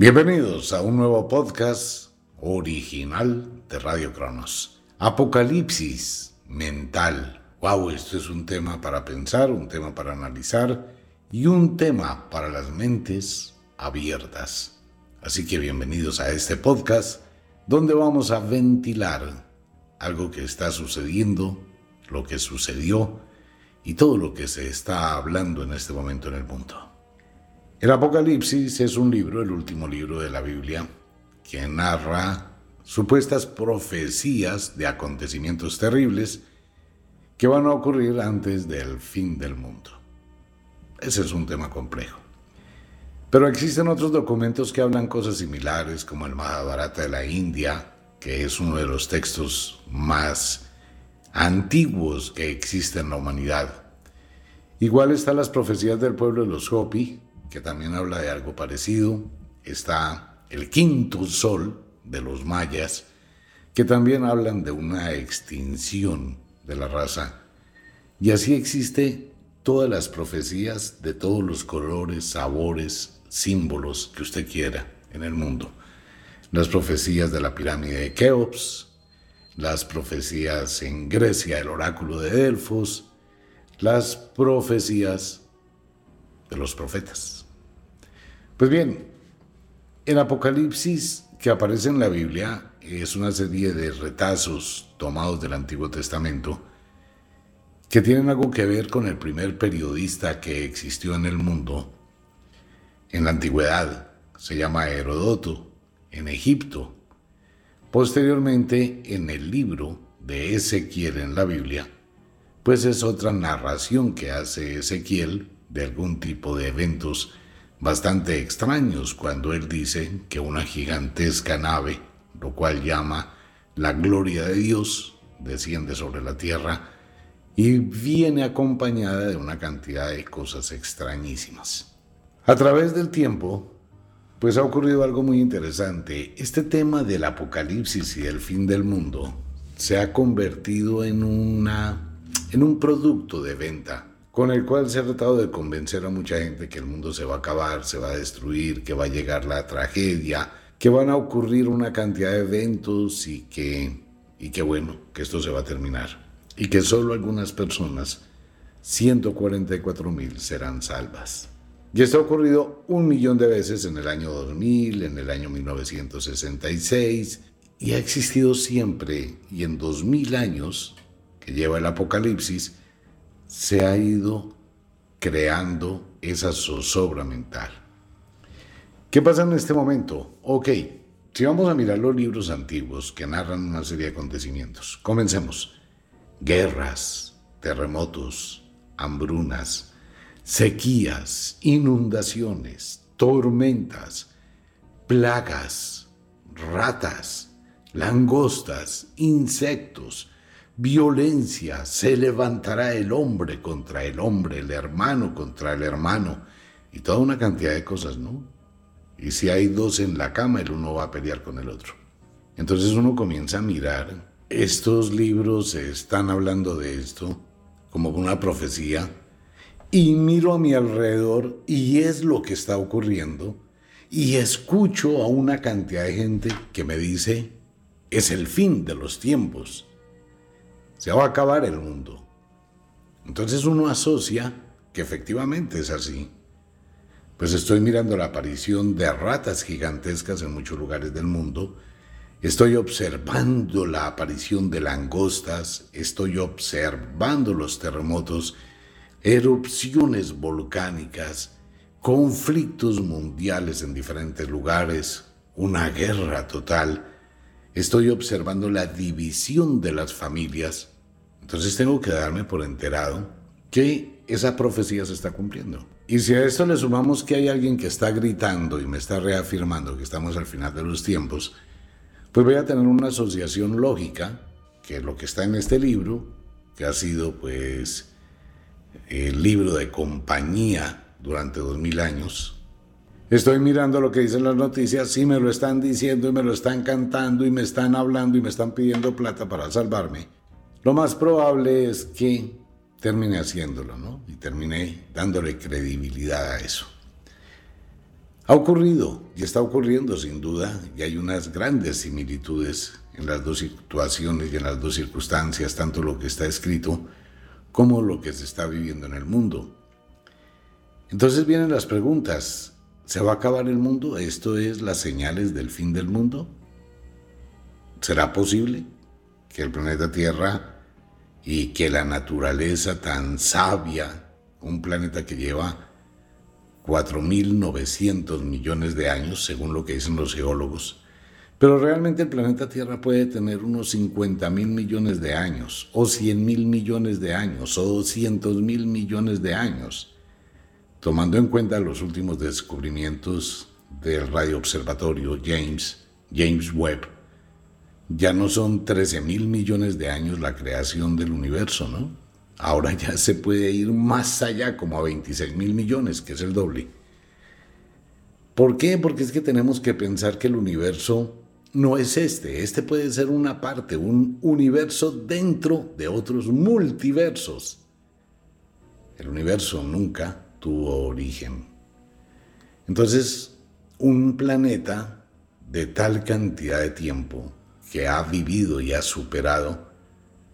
Bienvenidos a un nuevo podcast original de Radio Cronos. Apocalipsis mental. Wow, esto es un tema para pensar, un tema para analizar y un tema para las mentes abiertas. Así que bienvenidos a este podcast donde vamos a ventilar algo que está sucediendo, lo que sucedió y todo lo que se está hablando en este momento en el mundo. El Apocalipsis es un libro, el último libro de la Biblia, que narra supuestas profecías de acontecimientos terribles que van a ocurrir antes del fin del mundo. Ese es un tema complejo. Pero existen otros documentos que hablan cosas similares, como el Mahabharata de la India, que es uno de los textos más antiguos que existe en la humanidad. Igual están las profecías del pueblo de los Hopi, que también habla de algo parecido. Está el quinto sol de los mayas, que también hablan de una extinción de la raza. Y así existe todas las profecías de todos los colores, sabores, símbolos que usted quiera en el mundo. Las profecías de la pirámide de Keops, las profecías en Grecia, el oráculo de Delfos, las profecías de los profetas. Pues bien, el Apocalipsis que aparece en la Biblia es una serie de retazos tomados del Antiguo Testamento que tienen algo que ver con el primer periodista que existió en el mundo en la antigüedad. Se llama Herodoto, en Egipto. Posteriormente, en el libro de Ezequiel en la Biblia, pues es otra narración que hace Ezequiel de algún tipo de eventos bastante extraños cuando él dice que una gigantesca nave, lo cual llama la gloria de Dios, desciende sobre la tierra y viene acompañada de una cantidad de cosas extrañísimas. A través del tiempo, pues ha ocurrido algo muy interesante. Este tema del apocalipsis y del fin del mundo se ha convertido en, una, en un producto de venta con el cual se ha tratado de convencer a mucha gente que el mundo se va a acabar, se va a destruir, que va a llegar la tragedia, que van a ocurrir una cantidad de eventos y que, y que bueno, que esto se va a terminar. Y que solo algunas personas, 144 mil, serán salvas. Y esto ha ocurrido un millón de veces en el año 2000, en el año 1966, y ha existido siempre, y en 2000 años que lleva el Apocalipsis, se ha ido creando esa zozobra mental. ¿Qué pasa en este momento? Ok, si vamos a mirar los libros antiguos que narran una serie de acontecimientos, comencemos. Guerras, terremotos, hambrunas, sequías, inundaciones, tormentas, plagas, ratas, langostas, insectos, violencia, se levantará el hombre contra el hombre, el hermano contra el hermano, y toda una cantidad de cosas, ¿no? Y si hay dos en la cama, el uno va a pelear con el otro. Entonces uno comienza a mirar, estos libros están hablando de esto como una profecía, y miro a mi alrededor y es lo que está ocurriendo, y escucho a una cantidad de gente que me dice, es el fin de los tiempos se va a acabar el mundo. Entonces uno asocia que efectivamente es así. Pues estoy mirando la aparición de ratas gigantescas en muchos lugares del mundo, estoy observando la aparición de langostas, estoy observando los terremotos, erupciones volcánicas, conflictos mundiales en diferentes lugares, una guerra total. Estoy observando la división de las familias, entonces tengo que darme por enterado que esa profecía se está cumpliendo. Y si a esto le sumamos que hay alguien que está gritando y me está reafirmando que estamos al final de los tiempos, pues voy a tener una asociación lógica, que es lo que está en este libro, que ha sido pues el libro de compañía durante dos mil años. Estoy mirando lo que dicen las noticias, sí me lo están diciendo y me lo están cantando y me están hablando y me están pidiendo plata para salvarme lo más probable es que termine haciéndolo, ¿no? Y termine dándole credibilidad a eso. Ha ocurrido y está ocurriendo sin duda y hay unas grandes similitudes en las dos situaciones y en las dos circunstancias, tanto lo que está escrito como lo que se está viviendo en el mundo. Entonces vienen las preguntas, ¿se va a acabar el mundo? ¿Esto es las señales del fin del mundo? ¿Será posible que el planeta Tierra y que la naturaleza tan sabia, un planeta que lleva 4.900 millones de años, según lo que dicen los geólogos, pero realmente el planeta Tierra puede tener unos 50 mil millones de años, o 100 mil millones de años, o 200 mil millones de años, tomando en cuenta los últimos descubrimientos del radioobservatorio James, James Webb. Ya no son 13 mil millones de años la creación del universo, ¿no? Ahora ya se puede ir más allá, como a 26 mil millones, que es el doble. ¿Por qué? Porque es que tenemos que pensar que el universo no es este. Este puede ser una parte, un universo dentro de otros multiversos. El universo nunca tuvo origen. Entonces, un planeta de tal cantidad de tiempo que ha vivido y ha superado,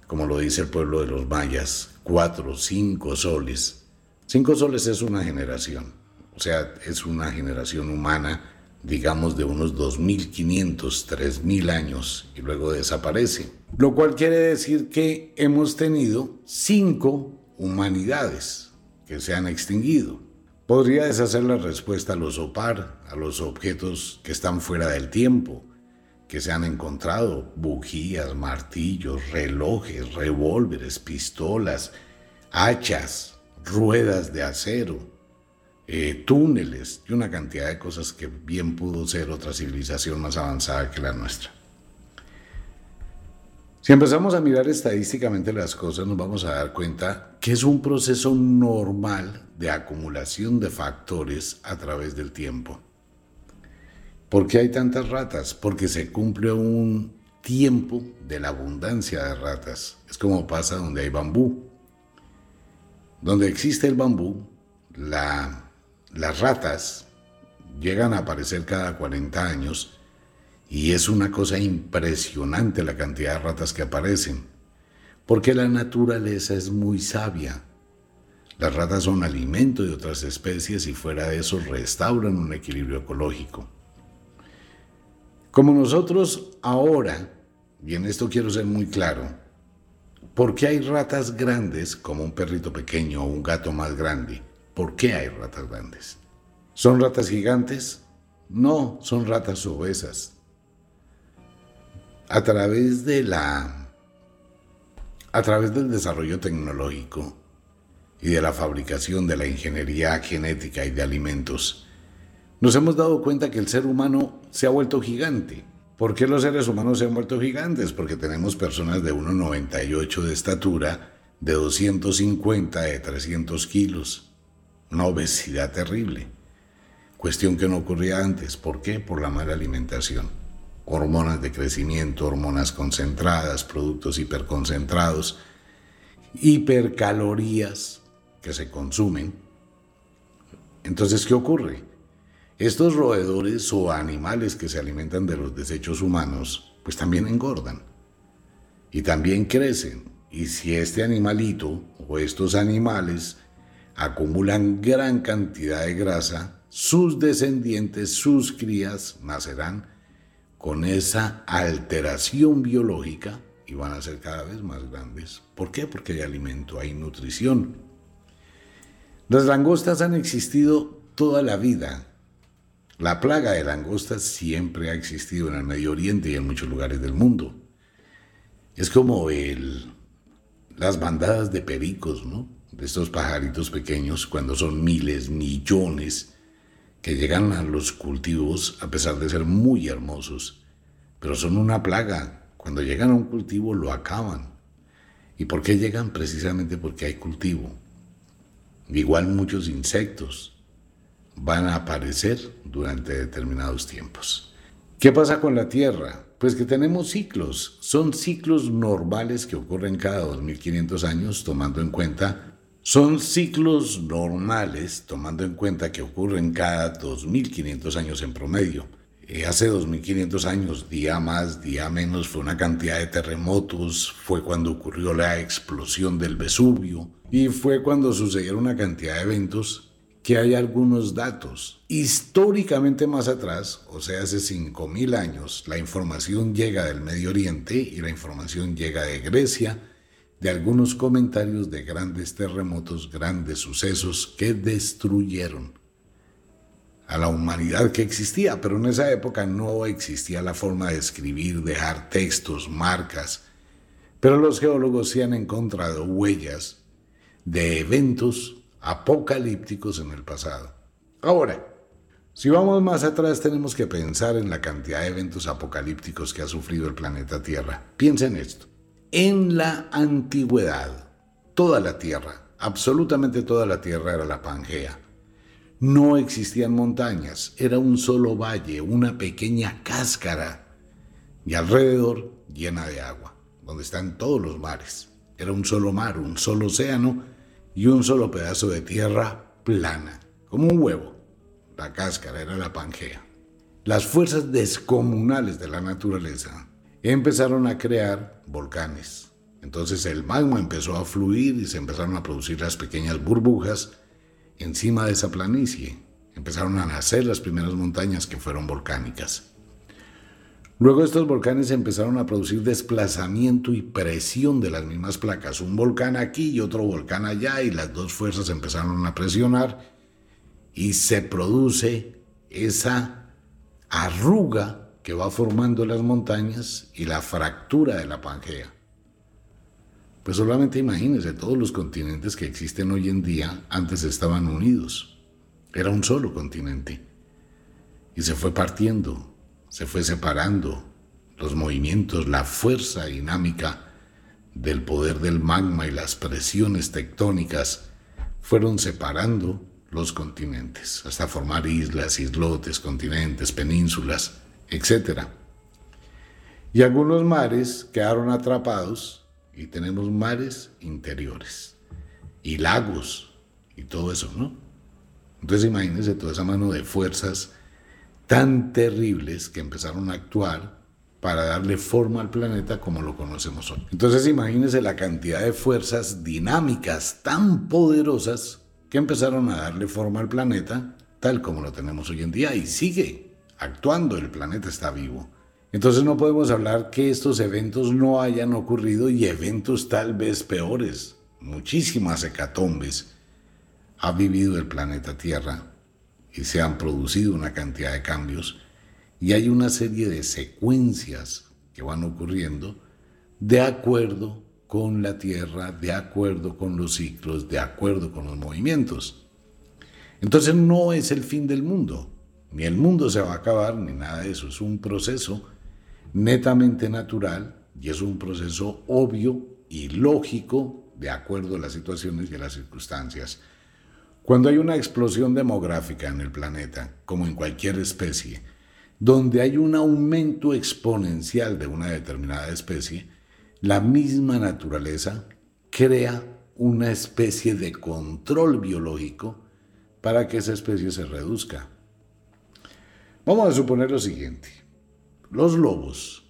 como lo dice el pueblo de los mayas, cuatro, cinco soles. Cinco soles es una generación, o sea, es una generación humana digamos de unos 2.500, 3.000 años y luego desaparece. Lo cual quiere decir que hemos tenido cinco humanidades que se han extinguido. Podría deshacer la respuesta a los OPAR, a los objetos que están fuera del tiempo, que se han encontrado, bujías, martillos, relojes, revólveres, pistolas, hachas, ruedas de acero, eh, túneles y una cantidad de cosas que bien pudo ser otra civilización más avanzada que la nuestra. Si empezamos a mirar estadísticamente las cosas, nos vamos a dar cuenta que es un proceso normal de acumulación de factores a través del tiempo. ¿Por qué hay tantas ratas? Porque se cumple un tiempo de la abundancia de ratas. Es como pasa donde hay bambú. Donde existe el bambú, la las ratas llegan a aparecer cada 40 años y es una cosa impresionante la cantidad de ratas que aparecen, porque la naturaleza es muy sabia. Las ratas son alimento de otras especies y fuera de eso restauran un equilibrio ecológico. Como nosotros ahora, y en esto quiero ser muy claro, ¿por qué hay ratas grandes como un perrito pequeño o un gato más grande? ¿Por qué hay ratas grandes? ¿Son ratas gigantes? No, son ratas obesas. A través de la a través del desarrollo tecnológico y de la fabricación de la ingeniería genética y de alimentos, nos hemos dado cuenta que el ser humano se ha vuelto gigante. ¿Por qué los seres humanos se han vuelto gigantes? Porque tenemos personas de 1,98 de estatura, de 250, de 300 kilos una obesidad terrible. Cuestión que no ocurría antes. ¿Por qué? Por la mala alimentación. Hormonas de crecimiento, hormonas concentradas, productos hiperconcentrados, hipercalorías que se consumen. Entonces, ¿qué ocurre? Estos roedores o animales que se alimentan de los desechos humanos, pues también engordan y también crecen. Y si este animalito o estos animales acumulan gran cantidad de grasa, sus descendientes, sus crías, nacerán con esa alteración biológica y van a ser cada vez más grandes. ¿Por qué? Porque hay alimento, hay nutrición. Las langostas han existido toda la vida. La plaga de langostas siempre ha existido en el Medio Oriente y en muchos lugares del mundo. Es como el, las bandadas de pericos, ¿no? de estos pajaritos pequeños cuando son miles, millones, que llegan a los cultivos a pesar de ser muy hermosos, pero son una plaga. Cuando llegan a un cultivo lo acaban. ¿Y por qué llegan? Precisamente porque hay cultivo. Igual muchos insectos van a aparecer durante determinados tiempos. ¿Qué pasa con la Tierra? Pues que tenemos ciclos. Son ciclos normales que ocurren cada 2500 años tomando en cuenta Son ciclos normales, tomando en cuenta que ocurren cada 2.500 años en promedio. Eh, hace 2.500 años, día más, día menos, fue una cantidad de terremotos, fue cuando ocurrió la explosión del Vesubio y fue cuando sucedieron una cantidad de eventos que hay algunos datos. Históricamente más atrás, o sea, hace 5.000 años, la información llega del Medio Oriente y la información llega de Grecia, de algunos comentarios de grandes terremotos, grandes sucesos que destruyeron a la humanidad que existía, pero en esa época no existía la forma de escribir, dejar textos, marcas, pero los geólogos sí han encontrado huellas de eventos apocalípticos en el pasado. Ahora, si vamos más atrás tenemos que pensar en la cantidad de eventos apocalípticos que ha sufrido el planeta Tierra. Piensen esto. En la antigüedad, toda la Tierra, absolutamente toda la Tierra era la Pangea. No existían montañas, era un solo valle, una pequeña cáscara y alrededor llena de agua, donde están todos los mares. Era un solo mar, un solo océano y un solo pedazo de tierra plana, como un huevo. La cáscara era la Pangea. Las fuerzas descomunales de la naturaleza empezaron a crear volcanes. Entonces el magma empezó a fluir y se empezaron a producir las pequeñas burbujas encima de esa planicie. Empezaron a nacer las primeras montañas que fueron volcánicas. Luego estos volcanes empezaron a producir desplazamiento y presión de las mismas placas. Un volcán aquí y otro volcán allá y las dos fuerzas empezaron a presionar y se produce esa arruga que va formando las montañas y la fractura de la Pangea. Pues solamente imagínense, todos los continentes que existen hoy en día antes estaban unidos. Era un solo continente. Y se fue partiendo, se fue separando. Los movimientos, la fuerza dinámica del poder del magma y las presiones tectónicas fueron separando los continentes, hasta formar islas, islotes, continentes, penínsulas etc. Y algunos mares quedaron atrapados y tenemos mares interiores y lagos y todo eso, ¿no? Entonces imagínense toda esa mano de fuerzas tan terribles que empezaron a actuar para darle forma al planeta como lo conocemos hoy. Entonces imagínense la cantidad de fuerzas dinámicas tan poderosas que empezaron a darle forma al planeta tal como lo tenemos hoy en día y sigue actuando, el planeta está vivo. Entonces no podemos hablar que estos eventos no hayan ocurrido y eventos tal vez peores, muchísimas hecatombes, ha vivido el planeta Tierra y se han producido una cantidad de cambios y hay una serie de secuencias que van ocurriendo de acuerdo con la Tierra, de acuerdo con los ciclos, de acuerdo con los movimientos. Entonces no es el fin del mundo. Ni el mundo se va a acabar, ni nada de eso. Es un proceso netamente natural y es un proceso obvio y lógico de acuerdo a las situaciones y a las circunstancias. Cuando hay una explosión demográfica en el planeta, como en cualquier especie, donde hay un aumento exponencial de una determinada especie, la misma naturaleza crea una especie de control biológico para que esa especie se reduzca. Vamos a suponer lo siguiente. Los lobos,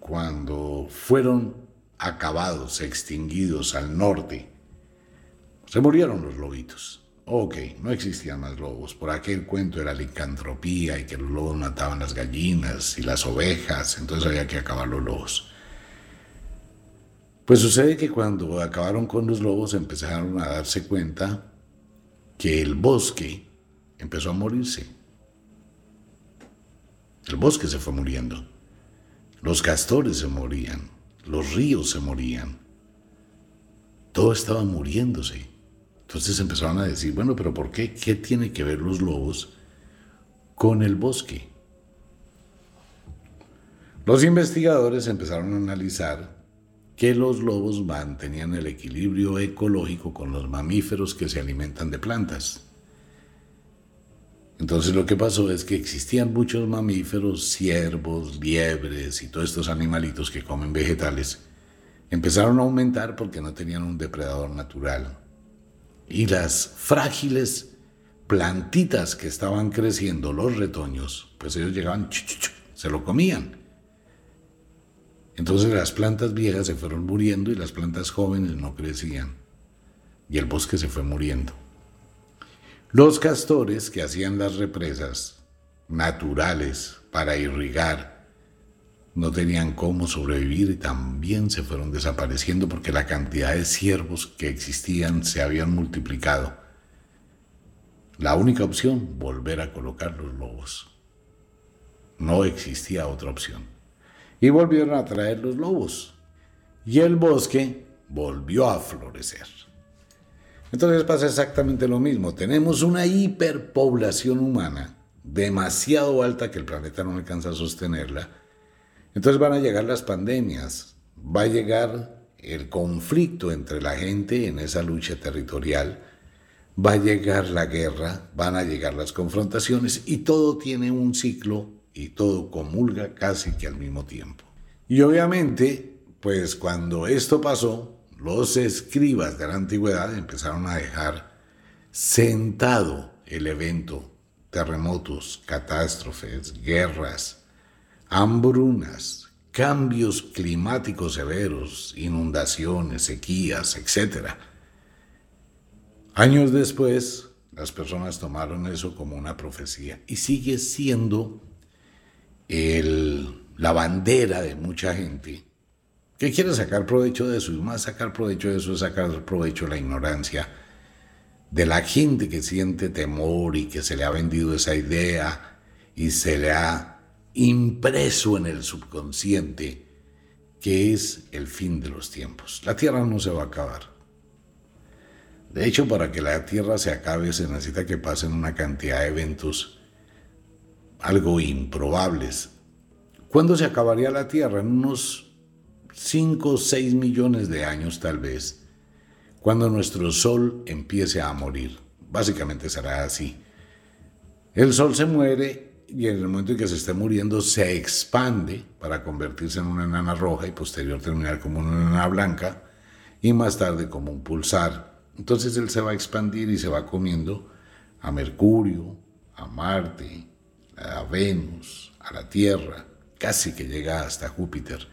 cuando fueron acabados, extinguidos al norte, se murieron los lobitos. Ok, no existían más lobos. Por aquel cuento era licantropía y que los lobos mataban las gallinas y las ovejas, entonces había que acabar los lobos. Pues sucede que cuando acabaron con los lobos empezaron a darse cuenta que el bosque empezó a morirse el bosque se fue muriendo. Los castores se morían. Los ríos se morían. Todo estaba muriéndose. Entonces empezaron a decir, bueno, pero ¿por qué? ¿Qué tiene que ver los lobos con el bosque? Los investigadores empezaron a analizar que los lobos mantenían el equilibrio ecológico con los mamíferos que se alimentan de plantas. Entonces lo que pasó es que existían muchos mamíferos, ciervos, liebres y todos estos animalitos que comen vegetales, empezaron a aumentar porque no tenían un depredador natural. Y las frágiles plantitas que estaban creciendo, los retoños, pues ellos llegaban, se lo comían. Entonces las plantas viejas se fueron muriendo y las plantas jóvenes no crecían. Y el bosque se fue muriendo. Los castores que hacían las represas naturales para irrigar no tenían cómo sobrevivir y también se fueron desapareciendo porque la cantidad de ciervos que existían se habían multiplicado. La única opción, volver a colocar los lobos. No existía otra opción. Y volvieron a traer los lobos. Y el bosque volvió a florecer. Entonces pasa exactamente lo mismo. Tenemos una hiperpoblación humana demasiado alta que el planeta no alcanza a sostenerla entonces van a llegar las pandemias, va a llegar el conflicto entre la gente en esa lucha territorial, va a llegar la guerra, van a llegar las confrontaciones y todo tiene un ciclo y todo comulga casi que al mismo tiempo. Y obviamente, pues cuando esto pasó, los escribas de la antigüedad empezaron a dejar sentado el evento, terremotos, catástrofes, guerras, hambrunas, cambios climáticos severos, inundaciones, sequías, etc. Años después, las personas tomaron eso como una profecía y sigue siendo la bandera de mucha gente que quiere sacar provecho de eso y más sacar provecho de eso es sacar provecho de la ignorancia de la gente que siente temor y que se le ha vendido esa idea y se le ha impreso en el subconsciente que es el fin de los tiempos. La Tierra no se va a acabar. De hecho, para que la Tierra se acabe se necesita que pasen una cantidad de eventos algo improbables. ¿Cuándo se acabaría la Tierra? En unos 5 o 6 millones de años tal vez, cuando nuestro Sol empiece a morir. Básicamente será así. El Sol se muere y en el momento en que se esté muriendo se expande para convertirse en una enana roja y posterior terminar como una enana blanca y más tarde como un pulsar. Entonces él se va a expandir y se va comiendo a Mercurio, a Marte, a Venus, a la Tierra, casi que llega hasta Júpiter.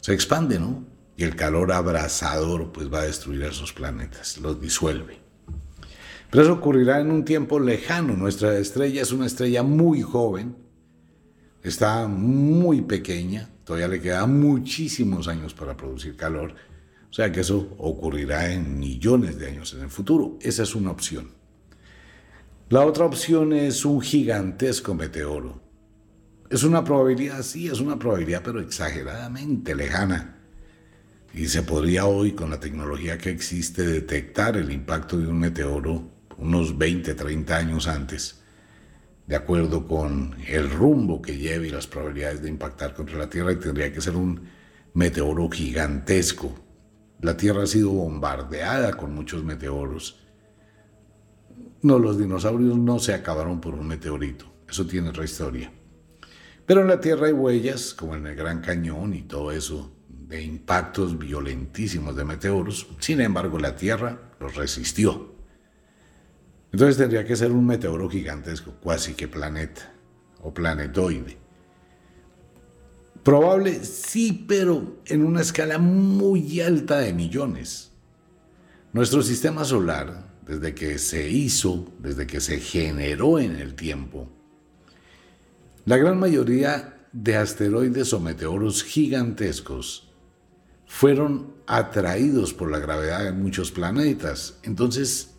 Se expande, ¿no? Y el calor abrasador pues va a destruir a esos planetas, los disuelve. Pero eso ocurrirá en un tiempo lejano. Nuestra estrella es una estrella muy joven, está muy pequeña, todavía le quedan muchísimos años para producir calor. O sea que eso ocurrirá en millones de años en el futuro. Esa es una opción. La otra opción es un gigantesco meteoro. Es una probabilidad, sí, es una probabilidad, pero exageradamente lejana. Y se podría hoy, con la tecnología que existe, detectar el impacto de un meteoro unos 20, 30 años antes, de acuerdo con el rumbo que lleve y las probabilidades de impactar contra la Tierra, y tendría que ser un meteoro gigantesco. La Tierra ha sido bombardeada con muchos meteoros. No, los dinosaurios no se acabaron por un meteorito, eso tiene otra historia. Pero en la Tierra hay huellas, como en el Gran Cañón y todo eso, de impactos violentísimos de meteoros. Sin embargo, la Tierra los resistió. Entonces tendría que ser un meteoro gigantesco, cuasi que planeta o planetoide. Probable, sí, pero en una escala muy alta de millones. Nuestro sistema solar, desde que se hizo, desde que se generó en el tiempo, la gran mayoría de asteroides o meteoros gigantescos fueron atraídos por la gravedad de muchos planetas. Entonces,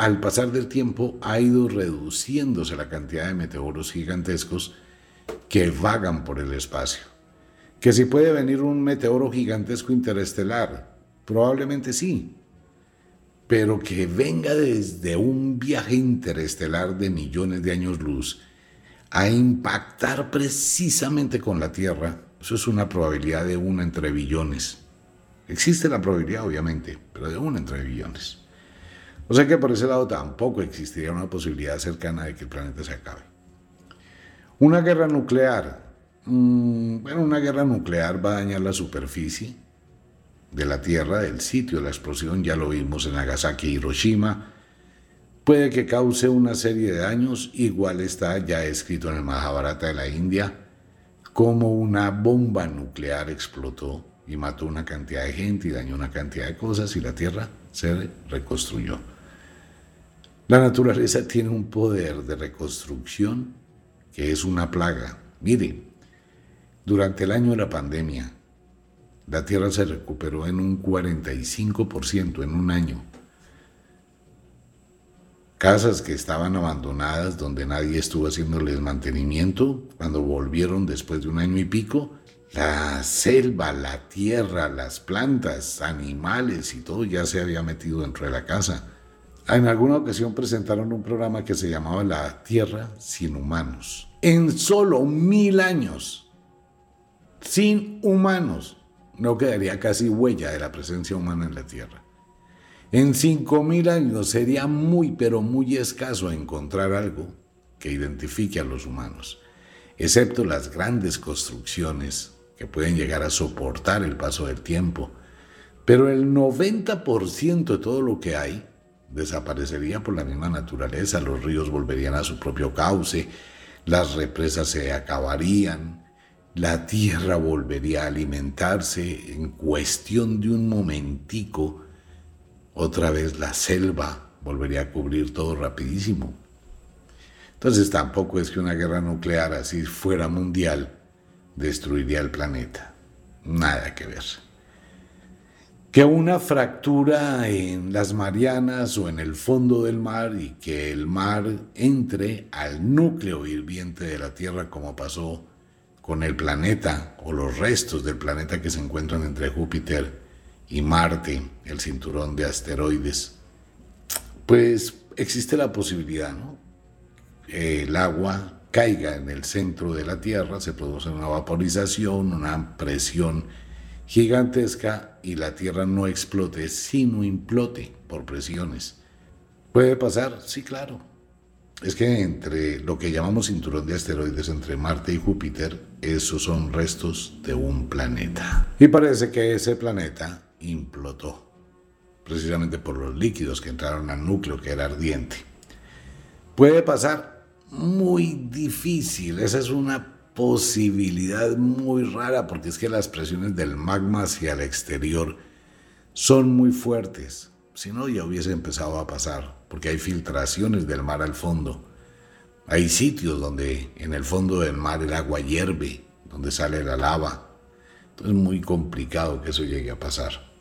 al pasar del tiempo ha ido reduciéndose la cantidad de meteoros gigantescos que vagan por el espacio. Que si puede venir un meteoro gigantesco interestelar, probablemente sí, pero que venga desde un viaje interestelar de millones de años luz a impactar precisamente con la Tierra, eso es una probabilidad de una entre billones. Existe la probabilidad, obviamente, pero de una entre billones. O sea que por ese lado tampoco existiría una posibilidad cercana de que el planeta se acabe. Una guerra nuclear. Mm, bueno, una guerra nuclear va a dañar la superficie, de la Tierra, del sitio de la explosión, ya lo vimos en Nagasaki y Hiroshima, puede que cause una serie de daños, igual está ya escrito en el Mahabharata de la India, como una bomba nuclear explotó y mató una cantidad de gente y dañó una cantidad de cosas y la Tierra se reconstruyó. La naturaleza tiene un poder de reconstrucción que es una plaga. Mire, durante el año de la pandemia, la Tierra se recuperó en un 45% en un año. Casas que estaban abandonadas, donde nadie estuvo haciéndoles mantenimiento, cuando volvieron después de un año y pico, la selva, la tierra, las plantas, animales y todo ya se había metido dentro de la casa. En alguna ocasión presentaron un programa que se llamaba La Tierra sin humanos. En solo mil años, sin humanos, no quedaría casi huella de la presencia humana en la Tierra. En cinco mil años sería muy, pero muy escaso encontrar algo que identifique a los humanos, excepto las grandes construcciones que pueden llegar a soportar el paso del tiempo. Pero el 90% de todo lo que hay desaparecería por la misma naturaleza, los ríos volverían a su propio cauce, las represas se acabarían, la tierra volvería a alimentarse en cuestión de un momentico, otra vez la selva volvería a cubrir todo rapidísimo. Entonces tampoco es que una guerra nuclear así fuera mundial destruiría el planeta. Nada que ver. Que una fractura en las Marianas o en el fondo del mar y que el mar entre al núcleo hirviente de la Tierra como pasó con el planeta o los restos del planeta que se encuentran entre Júpiter y Marte, el cinturón de asteroides, pues existe la posibilidad, ¿no? El agua caiga en el centro de la Tierra, se produce una vaporización, una presión gigantesca y la Tierra no explote, sino implote por presiones. ¿Puede pasar? Sí, claro. Es que entre lo que llamamos cinturón de asteroides entre Marte y Júpiter, esos son restos de un planeta. Y parece que ese planeta implotó, precisamente por los líquidos que entraron al núcleo que era ardiente. Puede pasar muy difícil, esa es una posibilidad muy rara porque es que las presiones del magma hacia el exterior son muy fuertes si no ya hubiese empezado a pasar, porque hay filtraciones del mar al fondo. Hay sitios donde en el fondo del mar el agua hierve, donde sale la lava. Entonces es muy complicado que eso llegue a pasar.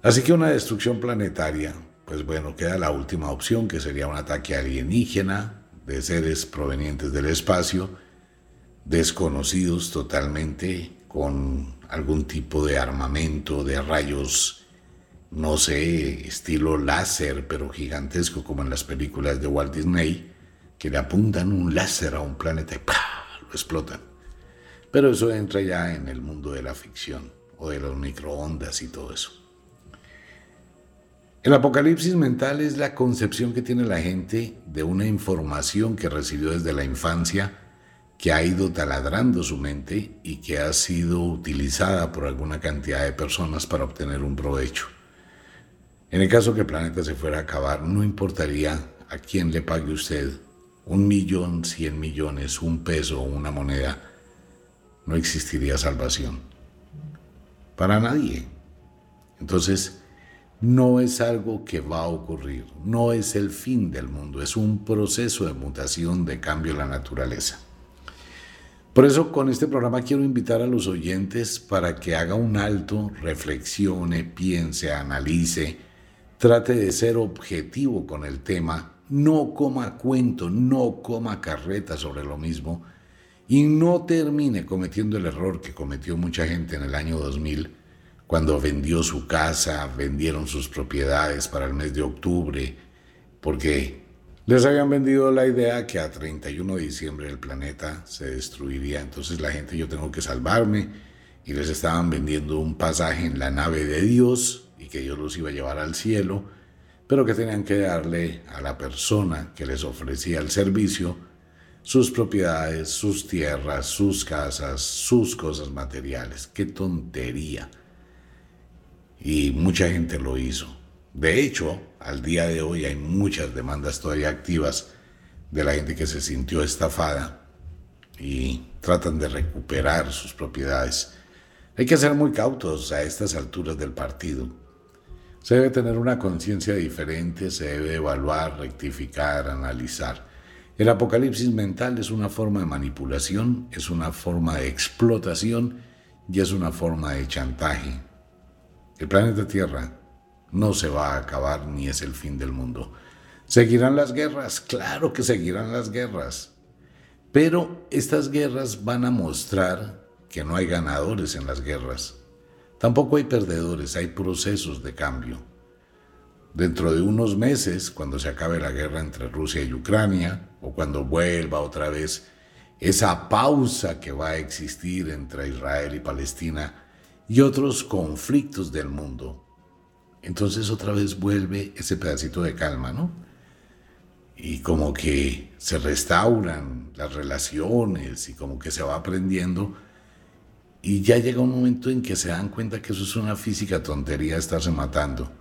Así que una destrucción planetaria, pues bueno, queda la última opción, que sería un ataque alienígena de seres provenientes del espacio, desconocidos totalmente, con algún tipo de armamento, de rayos no sé, estilo láser, pero gigantesco como en las películas de Walt Disney, que le apuntan un láser a un planeta y lo explotan. Pero eso entra ya en el mundo de la ficción o de los microondas y todo eso. El apocalipsis mental es la concepción que tiene la gente de una información que recibió desde la infancia, que ha ido taladrando su mente y que ha sido utilizada por alguna cantidad de personas para obtener un provecho. En el caso que el planeta se fuera a acabar, no importaría a quién le pague usted un millón, cien millones, un peso o una moneda, no existiría salvación. Para nadie. Entonces, no es algo que va a ocurrir, no es el fin del mundo, es un proceso de mutación, de cambio en la naturaleza. Por eso con este programa quiero invitar a los oyentes para que haga un alto, reflexione, piense, analice, Trate de ser objetivo con el tema, no coma cuento, no coma carreta sobre lo mismo y no termine cometiendo el error que cometió mucha gente en el año 2000 cuando vendió su casa, vendieron sus propiedades para el mes de octubre, porque les habían vendido la idea que a 31 de diciembre el planeta se destruiría. Entonces la gente, yo tengo que salvarme, y les estaban vendiendo un pasaje en la nave de Dios y que Dios los iba a llevar al cielo, pero que tenían que darle a la persona que les ofrecía el servicio sus propiedades, sus tierras, sus casas, sus cosas materiales. ¡Qué tontería! y mucha gente lo hizo. De hecho, al día de hoy hay muchas demandas todavía activas de la gente que se sintió estafada y tratan de recuperar sus propiedades. Hay que ser muy cautos a estas alturas del partido. Se debe tener una conciencia diferente, se debe evaluar, rectificar, analizar. El apocalipsis mental es una forma de manipulación, es una forma de explotación y es una forma de chantaje. El planeta Tierra no se va a acabar ni es el fin del mundo. ¿Seguirán las guerras? Claro que seguirán las guerras. Pero estas guerras van a mostrar que no hay ganadores en las guerras. Tampoco hay perdedores, hay procesos de cambio. Dentro de unos meses, cuando se acabe la guerra entre Rusia y Ucrania, o cuando vuelva otra vez esa pausa que va a existir entre Israel y Palestina y otros conflictos del mundo, entonces otra vez vuelve ese pedacito de calma, ¿no? Y como que se restauran las relaciones y como que se va aprendiendo. Y ya llega un momento en que se dan cuenta que eso es una física tontería estarse matando.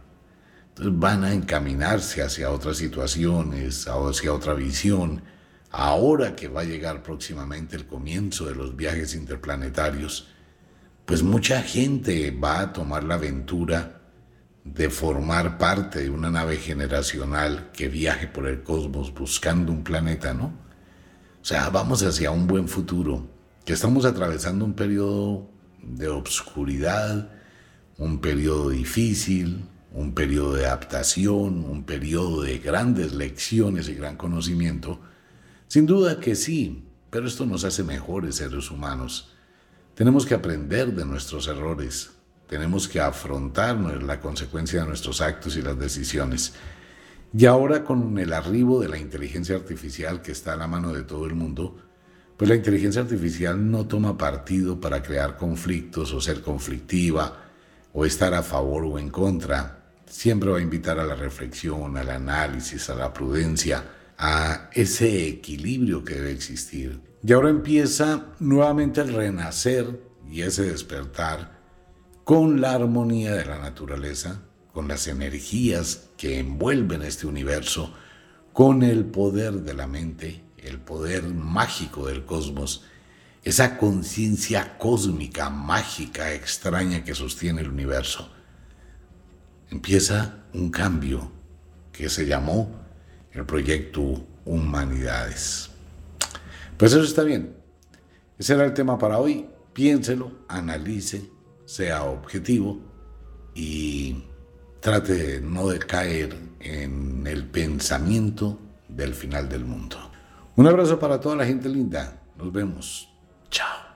Entonces van a encaminarse hacia otras situaciones, hacia otra visión. Ahora que va a llegar próximamente el comienzo de los viajes interplanetarios, pues mucha gente va a tomar la aventura de formar parte de una nave generacional que viaje por el cosmos buscando un planeta, ¿no? O sea, vamos hacia un buen futuro, que estamos atravesando un periodo de obscuridad, un periodo difícil, un periodo de adaptación, un periodo de grandes lecciones y gran conocimiento. Sin duda que sí, pero esto nos hace mejores seres humanos. Tenemos que aprender de nuestros errores, tenemos que afrontar la consecuencia de nuestros actos y las decisiones. Y ahora con el arribo de la inteligencia artificial que está a la mano de todo el mundo, pues la inteligencia artificial no toma partido para crear conflictos o ser conflictiva o estar a favor o en contra. Siempre va a invitar a la reflexión, al análisis, a la prudencia, a ese equilibrio que debe existir. Y ahora empieza nuevamente el renacer y ese despertar con la armonía de la naturaleza, con las energías que envuelven este universo, con el poder de la mente, el poder mágico del cosmos, esa conciencia cósmica, mágica, extraña que sostiene el universo. Empieza un cambio que se llamó el proyecto Humanidades. Pues eso está bien. Ese era el tema para hoy. Piénselo, analice, sea objetivo y trate no de caer en el pensamiento del final del mundo. Un abrazo para toda la gente linda. Nos vemos. Chao.